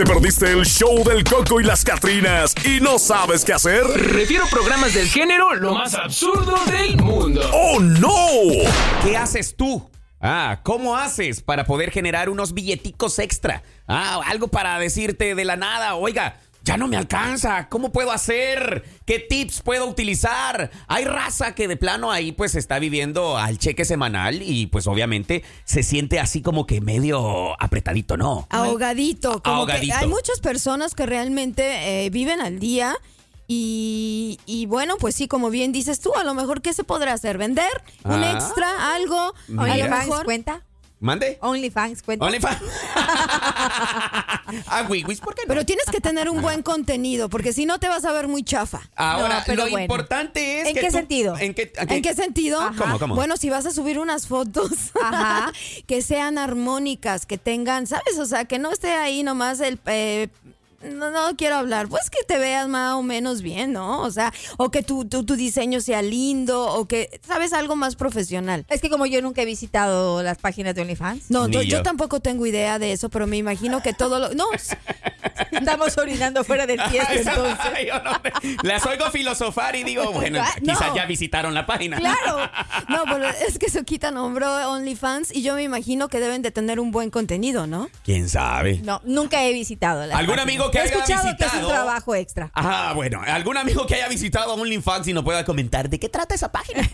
¿Te perdiste el show del Coco y las Catrinas y no sabes qué hacer? Refiero programas del género lo más absurdo del mundo. ¡Oh, no! ¿Qué haces tú? Ah, ¿cómo haces para poder generar unos billeticos extra? Ah, algo para decirte de la nada, oiga, ya no me alcanza, ¿cómo puedo hacer? ¿Qué tips puedo utilizar? Hay raza que de plano ahí pues está viviendo al cheque semanal y pues obviamente se siente así como que medio apretadito, ¿no? Ahogadito. Como que hay muchas personas que realmente eh, viven al día. Y, y bueno, pues sí, como bien dices tú, a lo mejor, ¿qué se podrá hacer? ¿Vender? ¿Un Ah. extra? ¿Algo? Mira. A lo mejor. cuenta. ¿Mande? OnlyFans cuenta. OnlyFans. ah, Wiwis, ¿por qué no? Pero tienes que tener un buen contenido, porque si no te vas a ver muy chafa. Ahora, No, pero lo bueno. importante es ¿En que qué tú- sentido? ¿En qué, ¿En qué sentido? Ajá. ¿Cómo, cómo? Bueno, si vas a subir unas fotos Ajá. que sean armónicas, que tengan, ¿sabes? O sea, que no esté ahí nomás el... eh, no, no quiero hablar, pues que te veas más o menos bien, ¿no? O sea, o que tu, tu, tu diseño sea lindo, o que, ¿sabes? Algo más profesional. Es que como yo nunca he visitado las páginas de OnlyFans, No, yo. yo. tampoco tengo idea de eso, pero me imagino que todo lo... No, estamos orinando fuera del tiesto entonces. Ay, yo no- las oigo filosofar y digo, bueno, Ah, quizás ya visitaron la página. claro. No, pero es que se quita nombre OnlyFans y yo me imagino que deben de tener un buen contenido, ¿no? ¿Quién sabe? No, nunca he visitado las ¿Algún páginas. amigo que He haya escuchado que es un trabajo extra. Ah, bueno, algún amigo que haya visitado OnlyFans y no pueda comentar de qué trata esa página.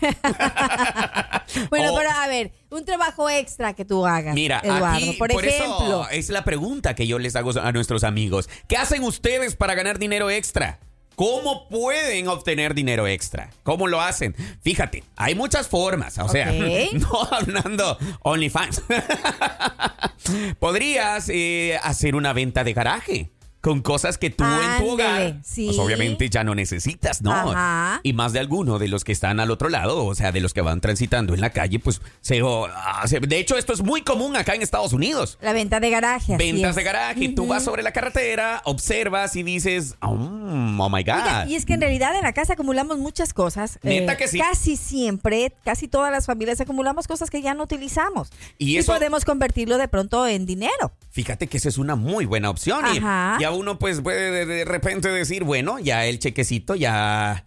Bueno, O- pero a ver, un trabajo extra que tú hagas, Mira, Eduardo. aquí, por, por, ejemplo, eso es la pregunta que yo les hago a nuestros amigos. ¿Qué hacen ustedes para ganar dinero extra? ¿Cómo pueden obtener dinero extra? ¿Cómo lo hacen? Fíjate, hay muchas formas. O sea, no hablando OnlyFans. Podrías eh, hacer una venta de garaje con cosas que tú en tu hogar, sí. pues obviamente ya no necesitas, ¿no? Ajá. Y más de alguno de los que están al otro lado, o sea, de los que van transitando en la calle, pues se, o- se- de hecho esto es muy común acá en Estados Unidos. la venta de garaje. Ventas de garaje, tú vas sobre la carretera, observas y dices, oh, oh my God. Oiga, y es que en realidad en la casa acumulamos muchas cosas. Eh, Neta que sí. Casi siempre, casi todas las familias acumulamos cosas que ya no utilizamos. Y eso- podemos convertirlo de pronto en dinero. Fíjate que esa es una muy buena opción. Ajá. y uno pues puede de, repente decir, bueno, ya el chequecito ya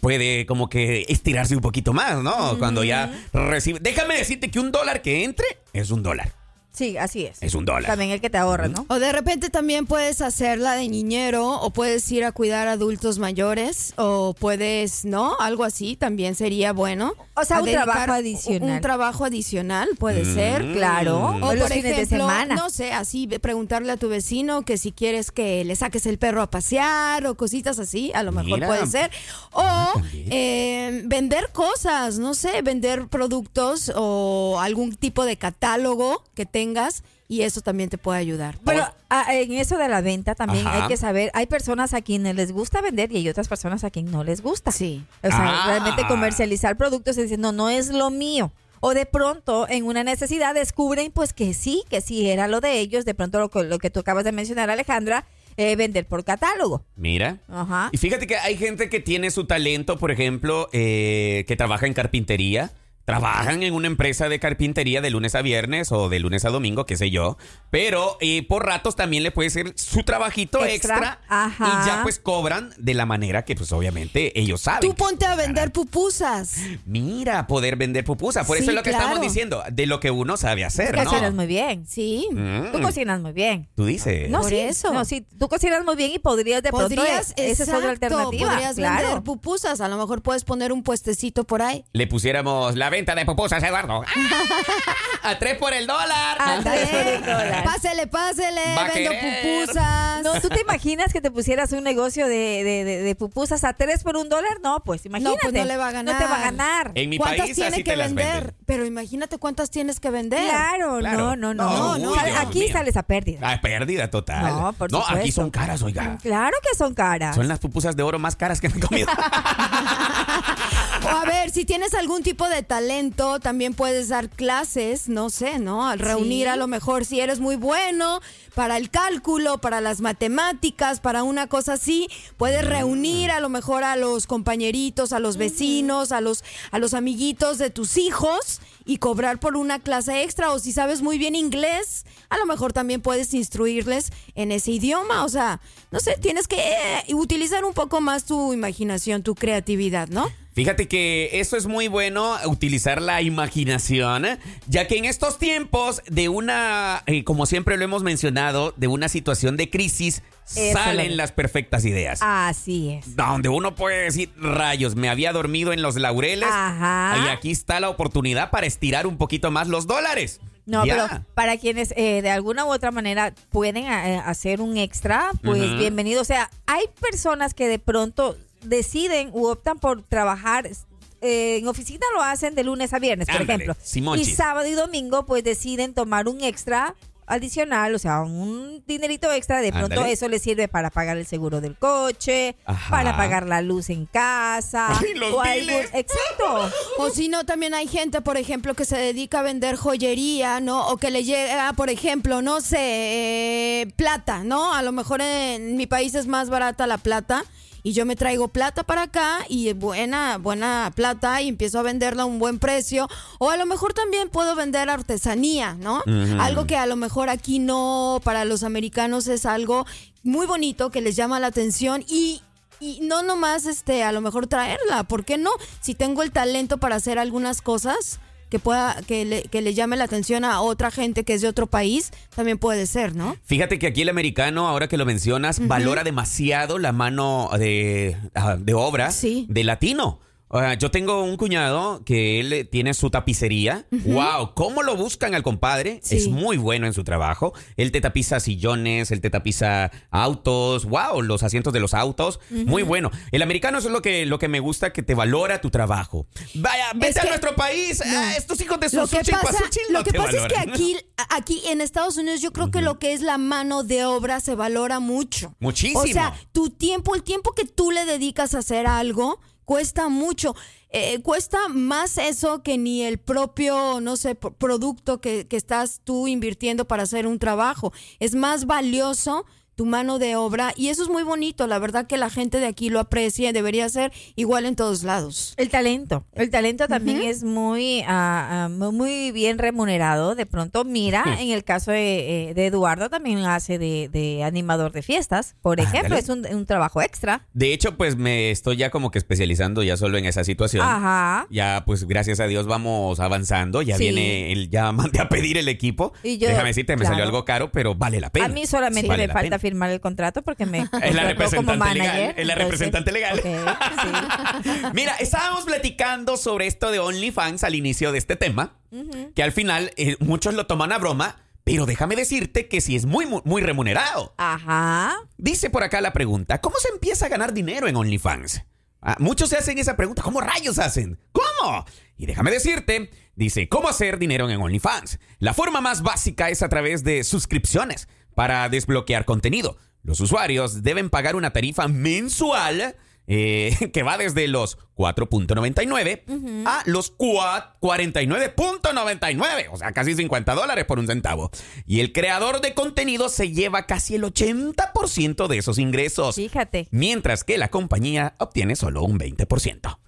puede como que estirarse un poquito más, ¿no? Cuando ya recibe... Déjame decirte que un dólar que entre es un dólar. Sí, así es. Es un dólar. También el que te ahorra, ¿no? O de repente también puedes hacerla de niñero o puedes ir a cuidar a adultos mayores o puedes, ¿no? Algo así también sería bueno. O sea, A un trabajo adicional. Un trabajo adicional puede ser. Claro. O O los por fines de ejemplo, semana. no sé, así preguntarle a tu vecino que si quieres que le saques el perro a pasear o cositas así, a lo mejor Mira. puede ser. O eh, vender cosas, no sé, vender productos o algún tipo de catálogo que tengas y eso también te puede ayudar. Pero ah, en eso de la venta también Ajá. hay que saber, hay personas a quienes les gusta vender y hay otras personas a quienes no les gusta. Sí. O sea, Ah. realmente comercializar productos y decir, no, no es lo mío. O de pronto, en una necesidad, descubren pues que sí, que sí era lo de ellos. De pronto, lo, que- lo que tú acabas de mencionar, Alejandra, eh, vender por catálogo. Mira. Ajá. Y fíjate que hay gente que tiene su talento, por ejemplo, eh, que trabaja en carpintería. Trabajan en una empresa de carpintería de lunes a viernes o de lunes a domingo, qué sé yo. Pero eh, por ratos también le puede ser su trabajito extra. Extra, ajá. Y ya pues cobran de la manera que pues obviamente ellos saben. Tú ponte a vender pupusas. Mira, poder vender pupusa. Por Sí, eso es lo que claro. estamos diciendo. De lo que uno sabe hacer, que ¿no? cocinas muy bien. Sí. Mm. Tú cocinas muy bien. Tú dices. No, Por sí, eso. No, sí, tú cocinas muy bien y podrías de pronto. Podrías, eh, esa es otra alternativa. podrías claro. vender pupusas. A lo mejor puedes poner un puestecito por ahí. Le pusiéramos la venta de pupusas, Eduardo. a tres por el dólar. A tres por el dólar. Pásele, pásele, Va a vendo querer. pupusas. No, ¿tú te imaginas que te pusieras un negocio de, de, de- de pupusas a tres por un dólar? No, pues imagínate. pues no le va a No te va a ganar. ganar. En mi ¿Cuántas país tiene así que te las vender? venden. Pero imagínate cuántas tienes que vender. Claro, Claro. no, no, no. No, no, aquí mío. sales a pérdida. Ah, pérdida total. No, por No, aquí son caras, oiga. Claro que son caras. Son las pupusas de oro más caras que me he comido. O a ver, si tienes algún tipo de talento, también puedes dar clases, no sé, ¿no? Al reunir Sí. a lo mejor si eres muy bueno para el cálculo, para las matemáticas, para una cosa así, puedes reunir a lo mejor a los compañeritos, a los vecinos, a los a los amiguitos de tus hijos y cobrar por una clase extra. O si sabes muy bien inglés, a lo mejor también puedes instruirles en ese idioma, o sea, no sé, tienes que eh, utilizar un poco más tu imaginación, tu creatividad, ¿no? Fíjate que eso es muy bueno, utilizar la imaginación, ya que en estos tiempos de una, eh, como siempre lo hemos mencionado, de una situación de crisis, Eso salen las perfectas ideas. Así es. Donde uno puede decir, rayos, me había dormido en los laureles Ajá. y aquí está la oportunidad para estirar un poquito más los dólares. No, Ya. pero para quienes eh, de alguna u otra manera pueden eh, hacer un extra, pues bienvenido. O sea, hay personas que de pronto deciden u optan por trabajar eh, en oficina, lo hacen de lunes a viernes, por Ándale, ejemplo. Simonchis. Y sábado y domingo, pues deciden tomar un extra adicional, o sea, un dinerito extra, de pronto eso les sirve para pagar el seguro del coche, Ajá. para pagar la luz en casa, Ay, los o exacto. O si no, también hay gente, por ejemplo, que se dedica a vender joyería, ¿no? O que le llega, por ejemplo, no sé, eh, plata, ¿no? A lo mejor en mi país es más barata la plata. Y yo me traigo plata para acá y buena, buena plata y empiezo a venderla a un buen precio. O a lo mejor también puedo vender artesanía, ¿no? Algo que a lo mejor aquí no, para los americanos es algo muy bonito que les llama la atención y y no nomás este a lo mejor traerla, ¿por qué no? Si tengo el talento para hacer algunas cosas que pueda que le, que le llame la atención a otra gente que es de otro país, también puede ser, ¿no? Fíjate que aquí el americano, ahora que lo mencionas, valora demasiado la mano de, ah, de obra Sí. de latino. Yo tengo un cuñado que él eh, tiene su tapicería. ¡Wow! ¿Cómo lo buscan al compadre? Sí. Es muy bueno en su trabajo. Él te tapiza sillones, él te tapiza autos. ¡Wow! Los asientos de los autos. Muy bueno. El americano eso es lo que, lo que me gusta, que te valora tu trabajo. Vaya, vete a que- nuestro país. ah, estos hijos de Lo que pasa, no lo que pasa es que aquí, aquí en Estados Unidos yo creo que lo que es la mano de obra se valora mucho. Muchísimo. O sea, tu tiempo, el tiempo que tú le dedicas a hacer algo, cuesta mucho. Eh, cuesta más eso que ni el propio, no sé, pro- producto que, que estás tú invirtiendo para hacer un trabajo. Es más valioso tu mano de obra y eso es muy bonito. La verdad que la gente de aquí lo aprecia y debería ser igual en todos lados. El talento. El talento también es muy, mu- muy bien remunerado. De pronto, mira, en el caso de, eh, de Eduardo, también hace de, de animador de fiestas, por ejemplo. Es un, un trabajo extra. De hecho, pues me estoy ya como que especializando ya solo en esa situación. Ajá. Ya, pues gracias a Dios vamos avanzando. Ya Sí. viene el, ya mandé a pedir el equipo. Y yo- Déjame decirte, me claro. salió algo caro, pero vale la pena. A mí solamente Vale me falta pena. Firmar el contrato porque me Es la representante como manager. legal. Es la representante legal. sí. Mira, estábamos platicando sobre esto de OnlyFans al inicio de este tema, que al final eh, muchos lo toman a broma, pero déjame decirte que sí es muy, muy, muy remunerado. Ajá. Dice por acá la pregunta, ¿cómo se empieza a ganar dinero en OnlyFans? Ah, muchos se hacen esa pregunta, ¿cómo rayos hacen? ¿Cómo? Y déjame decirte, dice, ¿cómo hacer dinero en OnlyFans? La forma más básica es a través de suscripciones para desbloquear contenido. Los usuarios deben pagar una tarifa mensual eh, que va desde los 4.99 a los cua- 49.99, o sea, casi 50 dólares por un centavo. Y el creador de contenido se lleva casi el 80% de esos ingresos, Fíjate. mientras que la compañía obtiene solo un 20%.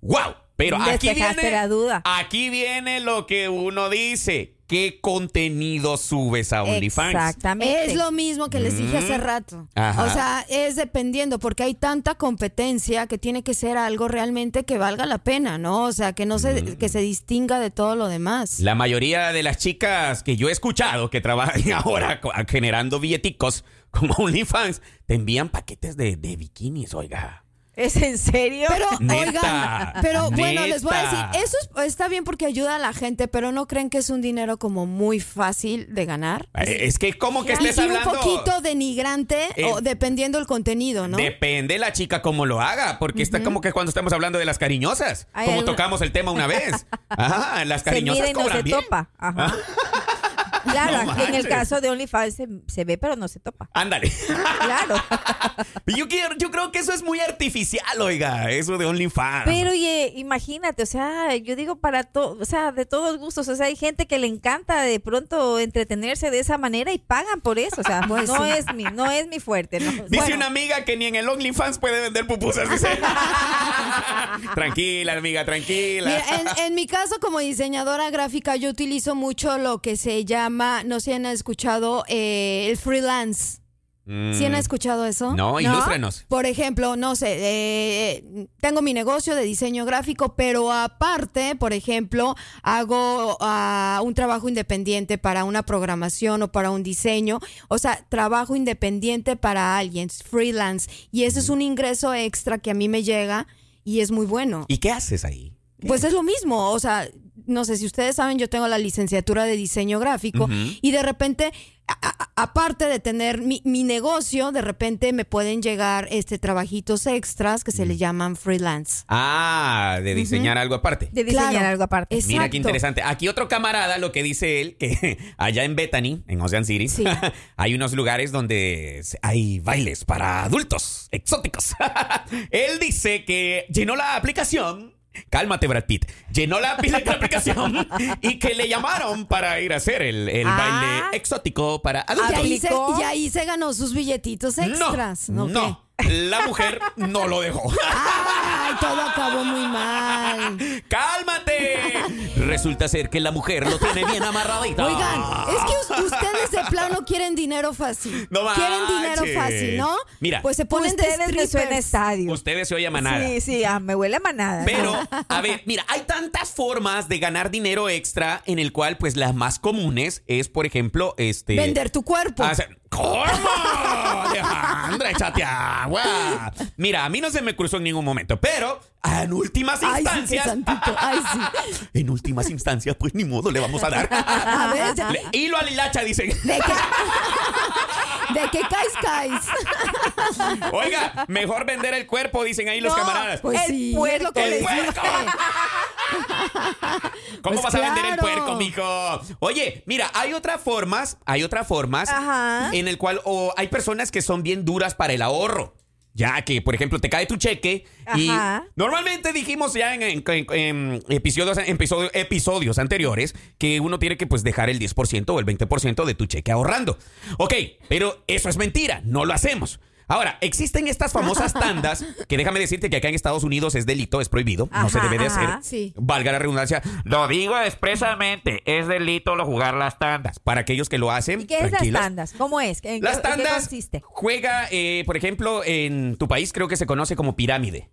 ¡Wow! Pero aquí viene, la duda. aquí viene lo que uno dice. ¿Qué contenido subes a OnlyFans? Exactamente. Es lo mismo que les dije hace rato. Mm. Ajá. O sea, es dependiendo, porque hay tanta competencia que tiene que ser algo realmente que valga la pena, ¿no? O sea, que no se, que se distinga de todo lo demás. Mm. La mayoría de las chicas que yo he escuchado que trabajan ahora generando billeticos como OnlyFans, te envían paquetes de, de bikinis, oiga. ¿Es en serio? Pero, Neta, oigan, pero bueno, les voy a decir, eso es- está bien porque ayuda a la gente, pero no creen que es un dinero como muy fácil de ganar. Eh, Es que como que estés y un hablando... poquito denigrante Eh, o dependiendo del contenido, ¿no? Depende la chica cómo lo haga, porque está como que cuando estamos hablando de las cariñosas, como tocamos el tema una vez. Ajá, las se cariñosas mide y no cobran se bien. topa. Ajá. Claro, No en el caso de OnlyFans se, se ve, pero no se topa. Ándale. Claro. yo, quiero, yo creo que eso es muy artificial, oiga, eso de OnlyFans. Pero oye, imagínate, o sea, yo digo para todo, o sea, de todos gustos, o sea, hay gente que le encanta de pronto entretenerse de esa manera y pagan por eso, o sea, Pues no sí. es mi, no es mi fuerte, ¿no? Dice Bueno, una amiga que ni en el OnlyFans puede vender pupusas. Dice. tranquila, amiga, tranquila. Mira, en, en mi caso como diseñadora gráfica yo utilizo mucho lo que se llama, no sé si han escuchado, eh, el freelance. ¿Sí han Mm, escuchado eso? No, ilústranos. Por ejemplo, no sé, eh, tengo mi negocio de diseño gráfico, pero aparte, por ejemplo, hago ah, un trabajo independiente para una programación o para un diseño. O sea, trabajo independiente para alguien, freelance. Y eso es un ingreso extra que a mí me llega y es muy bueno. ¿Y qué haces ahí? Pues es lo mismo, o sea, no sé si ustedes saben, yo tengo la licenciatura de diseño gráfico y de repente, a- a- aparte de tener mi, mi negocio, de repente me pueden llegar este trabajitos extras que se le llaman freelance. Ah, de diseñar algo aparte. de diseñar Claro. algo aparte. Es- Mira qué Exacto. interesante. Aquí otro camarada, lo que dice él, que allá en Bethany, en Ocean City, Sí. hay unos lugares donde hay bailes para adultos exóticos. él dice que llenó la aplicación. Cálmate, Brad Pitt. Llenó la, la aplicación y que le llamaron para ir a hacer el, el Ah. baile exótico para Y adultos. ahí, se, y ahí se ganó sus billetitos extras. No, ¿no? no. La mujer no lo dejó. Ay, todo acabó muy mal. ¡Cálmate! Resulta ser que la mujer lo tiene bien amarradito. Oigan, es que us- ustedes de plano quieren dinero fácil. No quieren dinero fácil, ¿no? Mira. pues se ponen de Ustedes me suena estadio. Ustedes se oye a manada. Sí, sí, ah, me huele a manada. Pero, a ver, mira, hay tantas formas de ganar dinero extra en el cual, pues, las más comunes es, por ejemplo, este... Vender tu cuerpo. hacer- ¿Cómo? Alejandra, échate agua. Mira, a mí no se me cruzó en ningún momento, pero en últimas Ay, sí, qué instancias... santito. Ay, sí. en últimas instancias, pues, ni modo, le vamos a dar. A ver, ya- hilo a la hilacha, dicen. De que, de caes, caes. Oiga, mejor vender el cuerpo, dicen ahí los camaradas. Pues El sí, puerco, que ¡El puerco! ¿Cómo Pues vas a vender el puerco, mijo? Oye, mira, hay otras formas, hay otras formas Ajá. en el cual o hay personas que son bien duras para el ahorro. Ya que, por ejemplo, te cae tu cheque y Ajá. normalmente dijimos ya en, en- en- en episodios, episodio- episodios anteriores que uno tiene que pues dejar el 10% o el 20% de tu cheque ahorrando. Ok, pero eso es mentira, no lo hacemos. Ahora, existen estas famosas tandas que déjame decirte que acá en Estados Unidos es delito, es prohibido, no se debe de ajá. hacer. Sí. Valga la redundancia, lo digo expresamente, es delito lo jugar las tandas. Para aquellos que lo hacen, ¿Y qué es las tandas? ¿Cómo es? ¿En Las qué- en qué tandas consiste? juega, eh, por ejemplo, en tu país creo que se conoce como pirámide.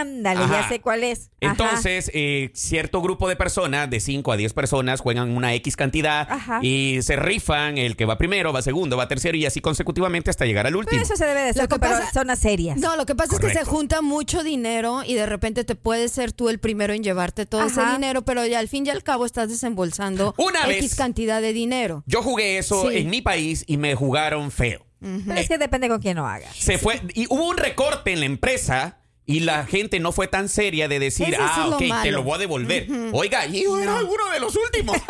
Ándale, Ajá. ya sé cuál es. Ajá. Entonces, eh, cierto grupo de personas, de 5 a 10 personas, juegan una X cantidad Ajá. y se rifan. El que va primero, va segundo, va tercero y así consecutivamente hasta llegar al último. Pero eso se debe de hacer Lo que con zonas serias. No, lo que pasa es que se junta mucho dinero y de repente te puedes ser tú el primero en llevarte todo ese dinero, pero ya al fin y al cabo estás desembolsando Una X vez. cantidad de dinero. Yo jugué eso Sí. en mi país y me jugaron feo. Pero es que depende con quién lo hagas. Se fue y hubo un recorte en la empresa y la gente no fue tan seria de decir, Eso ah, es lo ok, te lo voy a devolver. Oiga, y yo era uno de los últimos.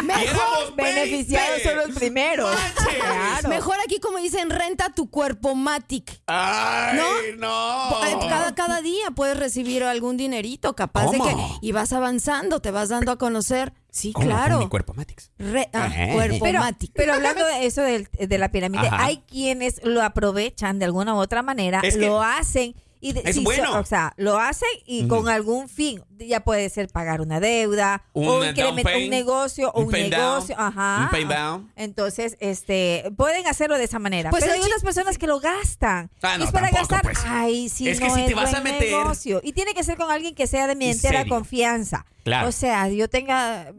Éramos Beneficiados 20. son los primeros. Claro. Mejor aquí como dicen, renta tu cuerpo Matic. Ay, no. Eh, Cada, cada día puedes recibir algún dinerito, capaz de que y vas avanzando, te vas dando a conocer. Sí, ¿Cómo? claro. Mi cuerpo Matix. Re- ah, Eh. cuerpo Pero, Matic. pero hablando de eso de la pirámide, Ajá. hay quienes lo aprovechan de alguna u otra manera, Es que- lo hacen y de- Es bueno. so- o sea, lo hacen y con algún fin. Ya puede ser pagar una deuda Un o incrementar un negocio o un un pay negocio, down, ajá. un pay ajá. down. Entonces, este, pueden hacerlo de esa manera. Pues pero hay otras personas que lo gastan. Ah, Y no, es para tampoco, gastar. pues. Ay, sí, Es que no si es te vas a meter- negocio. Y tiene que ser con alguien que sea de mi entera serio. confianza. Claro. O sea, yo tenga.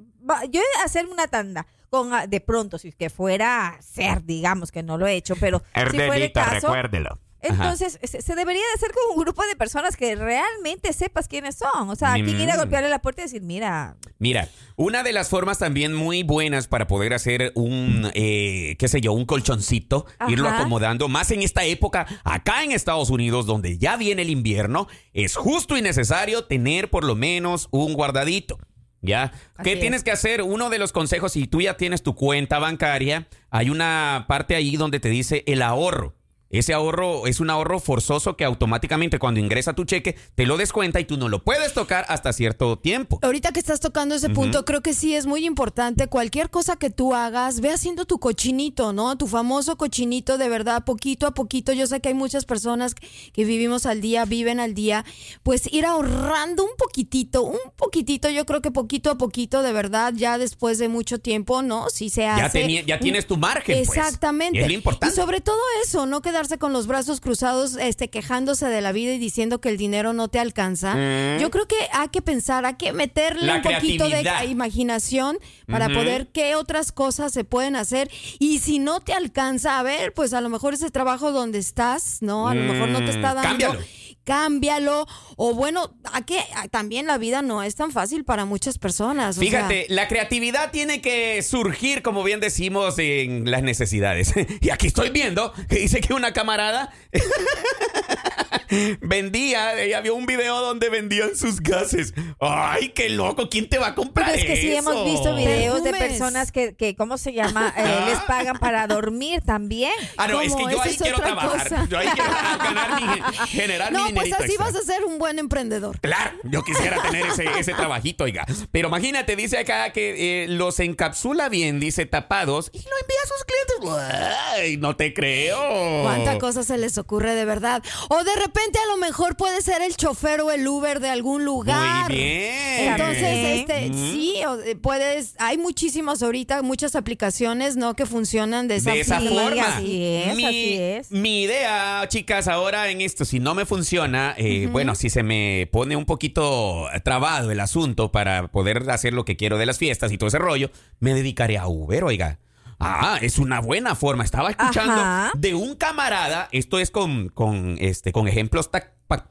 Yo hacerme una tanda con ah, de pronto, si es que fuera a ser, digamos que no lo he hecho, pero si fuera el caso. recuérdelo. Entonces, se, se debería de hacer con un grupo de personas que realmente sepas quiénes son. O sea, Mm. quien ir a golpearle la puerta y decir, mira, Mira, una de las formas también muy buenas para poder hacer un, eh, qué sé yo, un colchoncito, Ajá. irlo acomodando, más en esta época, acá en Estados Unidos, donde ya viene el invierno, es justo y necesario tener por lo menos un guardadito. ¿Ya? ¿Qué tienes es. que hacer? Uno de los consejos, si tú ya tienes tu cuenta bancaria, hay una parte ahí donde te dice el ahorro. Ese ahorro es un ahorro forzoso que automáticamente cuando ingresa tu cheque te lo descuenta y tú no lo puedes tocar hasta cierto tiempo. Ahorita que estás tocando ese punto, creo que sí es muy importante. Cualquier cosa que tú hagas, ve haciendo tu cochinito, ¿no? Tu famoso cochinito, de verdad, poquito a poquito. Yo sé que hay muchas personas que vivimos al día, viven al día. Pues ir ahorrando un poquitito, un poquitito, yo creo que poquito a poquito, de verdad, ya después de mucho tiempo, ¿no? Sí se hace. Ya, ya tienes tu margen. pues. Exactamente. Es lo importante. Y sobre todo eso, no con los brazos cruzados, este, quejándose de la vida y diciendo que el dinero no te alcanza. Yo creo que hay que pensar, hay que meterle Mm. La un poquito de imaginación para poder qué otras cosas se pueden hacer. Y si no te alcanza, a ver, pues a lo mejor ese trabajo donde estás, ¿no? A lo mejor no te está Mm, dando. cámbialo. Cámbialo. O bueno, a que también la vida no es tan fácil para muchas personas. Fíjate, la creatividad tiene que surgir, como bien decimos, en las necesidades. Y aquí estoy viendo que dice que una camarada vendía, ella vio un video donde vendían sus gases. ¡Ay, qué loco! ¿Quién te va a comprar Pero es que sí eso? hemos visto videos de personas que, que ¿cómo se llama? Eh, les pagan para dormir también. Ah, no, es que yo ahí es quiero otra trabajar. cosa. Yo ahí quiero ganar mi, generar mi No, pues así extra. vas a ser un buen emprendedor. Claro, yo quisiera tener ese, ese trabajito, oiga. Pero imagínate, dice acá que eh, los encapsula bien, dice tapados, y lo envía a sus clientes. Ay, no te creo. ¿Cuánta cosa se les ocurre de verdad? O de repente a lo mejor puede ser el chofer o el Uber de algún lugar. Muy bien. Entonces, este, Mm. sí, eh, puedes, hay muchísimas ahorita, muchas aplicaciones, ¿no? Que funcionan de esa, de esa forma. así es, mi, así es. mi idea, chicas, ahora en esto, si no me funciona, eh, bueno, si se me pone un poquito trabado el asunto para poder hacer lo que quiero de las fiestas y todo ese rollo, me dedicaré a Uber, oiga. Ah, es una buena forma. Estaba escuchando Ajá. de un camarada, esto es con, con, este, con ejemplos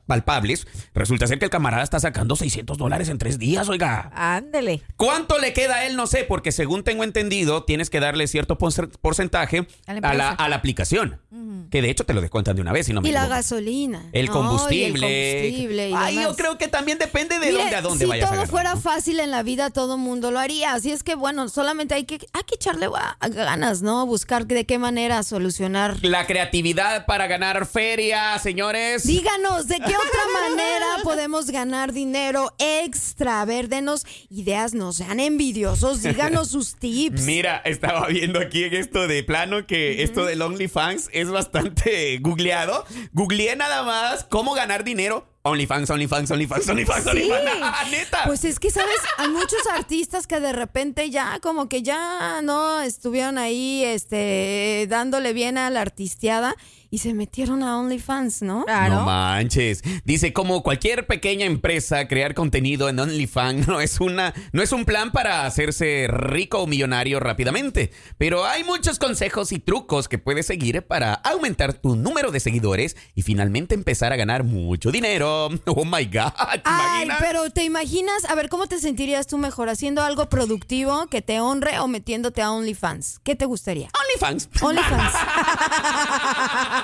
palpables. Resulta ser que el camarada está sacando 600 dólares en tres días, oiga. Ándele. ¿Cuánto le queda a él? No sé, porque según tengo entendido, tienes que darle cierto por- porcentaje A a la a la aplicación. Que de hecho te lo descuentan de una vez, si no me Y la gasolina. El ¿no? combustible. Y el combustible y Ay, yo creo que también depende de Mire, dónde a dónde si vayas a todo fuera fácil en la vida, todo mundo lo haría. Así es que, bueno, solamente hay que, hay que echarle ganas, ¿no? Buscar de qué manera solucionar. La creatividad para ganar feria, señores. Díganos, ¿de qué otra manera podemos ganar dinero extra? A ver, denos ideas, no sean envidiosos, díganos sus tips. Mira, estaba viendo aquí en esto de plano que esto del OnlyFans es bastante googleado. Googleé nada más cómo ganar dinero. OnlyFans, OnlyFans, OnlyFans, OnlyFans, OnlyFans. Neta. Pues es que, ¿sabes? Hay muchos artistas que de repente ya como que ya no estuvieron ahí este dándole bien a la artisteada y se metieron a OnlyFans, ¿no? Claro. No manches. Dice, como cualquier pequeña empresa, crear contenido en OnlyFans no es una, no es un plan para hacerse rico o millonario rápidamente. Pero hay muchos consejos y trucos que puedes seguir para aumentar tu número de seguidores y finalmente empezar a ganar mucho dinero. Oh my God. ¿te Ay, imaginas? pero ¿te imaginas? A ver, ¿cómo te sentirías tú mejor? ¿Haciendo algo productivo que te honre o metiéndote a OnlyFans? ¿Qué te gustaría? OnlyFans. OnlyFans.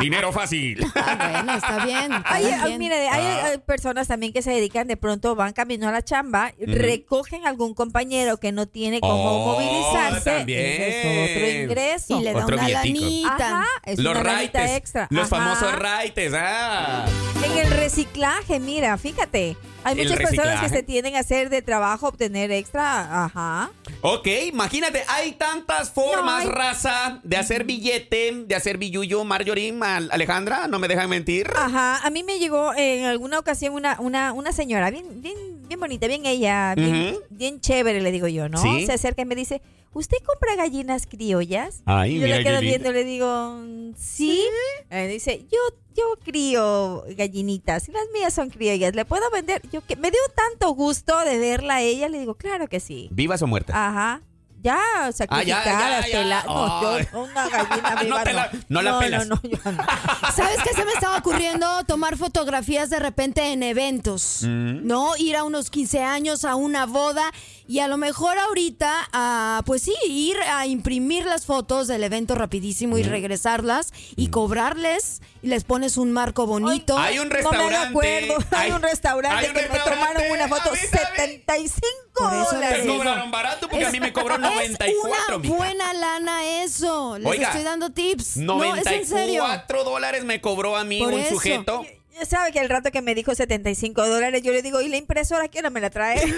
Dinero fácil. Ah, bueno, está bien. está Hay, bien. mire, hay, Ah. hay personas también que se dedican, de pronto van camino a la chamba, recogen algún compañero que no tiene cómo Oh, movilizarse. también. Ese es otro ingreso. Y le da Otro una lanita. Ajá, es los una raites. extra. Los Ajá. famosos raites. Ah. En el reciclaje, mira, fíjate. Hay muchas personas que se tienden a hacer de trabajo, obtener extra. Ajá. Ok, imagínate, hay tantas formas, No, hay- raza, de hacer billete, de hacer billuyo, Marjorie, Alejandra, no me dejan mentir. Ajá, a mí me llegó en alguna ocasión una, una, una señora, bien, bien, bien bonita, bien ella, bien, bien chévere, le digo yo, ¿no? Sí. Se acerca y me dice, ¿usted compra gallinas criollas? Ay, y yo le quedo viendo, le digo, "Mm, ¿sí? Eh, dice, yo, yo crío gallinitas las mías son criollas, ¿le puedo vender? Yo que me dio tanto gusto de verla a ella, le digo, claro que sí. ¿Vivas o muertas? Ajá. Ya, sacrificadas, ya, ya. pela- No, yo, una gallina No viva, te la- no la no, pelas. No, no, yo no. ¿Sabes qué se me estaba ocurriendo? Tomar fotografías de repente en eventos, Mm. ¿no? Ir a unos 15 años, a una boda Y a lo mejor ahorita, ah, pues sí, ir a imprimir las fotos del evento rapidísimo y regresarlas y cobrarles y les pones un marco bonito. Hay un No me restaurante. acuerdo. Hay, un restaurante hay un que me restaurante. tomaron una foto A mí también. 75 Por eso Te les dólares. digo. cobraron barato porque a mí me cobró es 94, una mija. buena lana eso. Les Oiga, estoy dando tips. No, es en serio. 94 dólares me cobró a mí Por un eso. sujeto. Ya sabe que el rato que me dijo 75 dólares, yo le digo, ¿y la impresora qué hora me la trae?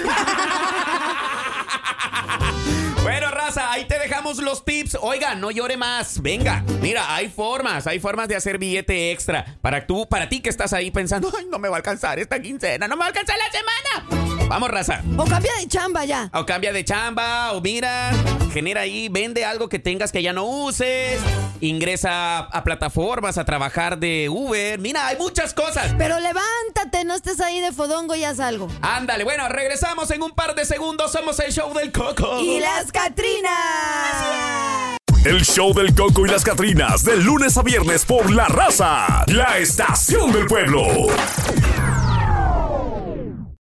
Bueno, raza, ahí te dejamos los tips. Oiga, no llore más. Venga, mira, hay formas, hay formas de hacer billete extra. Para tú, para ti que estás ahí pensando, ay, no me va a alcanzar esta quincena, no me va a alcanzar la semana. Vamos, raza. O cambia de chamba ya. O cambia de chamba, o mira, genera ahí, vende algo que tengas que ya no uses, ingresa a plataformas a trabajar de Uber. Mira, hay muchas cosas. Pero levántate, no estés ahí de fodongo y haz algo. Ándale, bueno, regresamos en un par de segundos. Somos el show del Coco. Y las Catrinas. El show del Coco y las Catrinas, de lunes a viernes por La Raza, la estación del pueblo.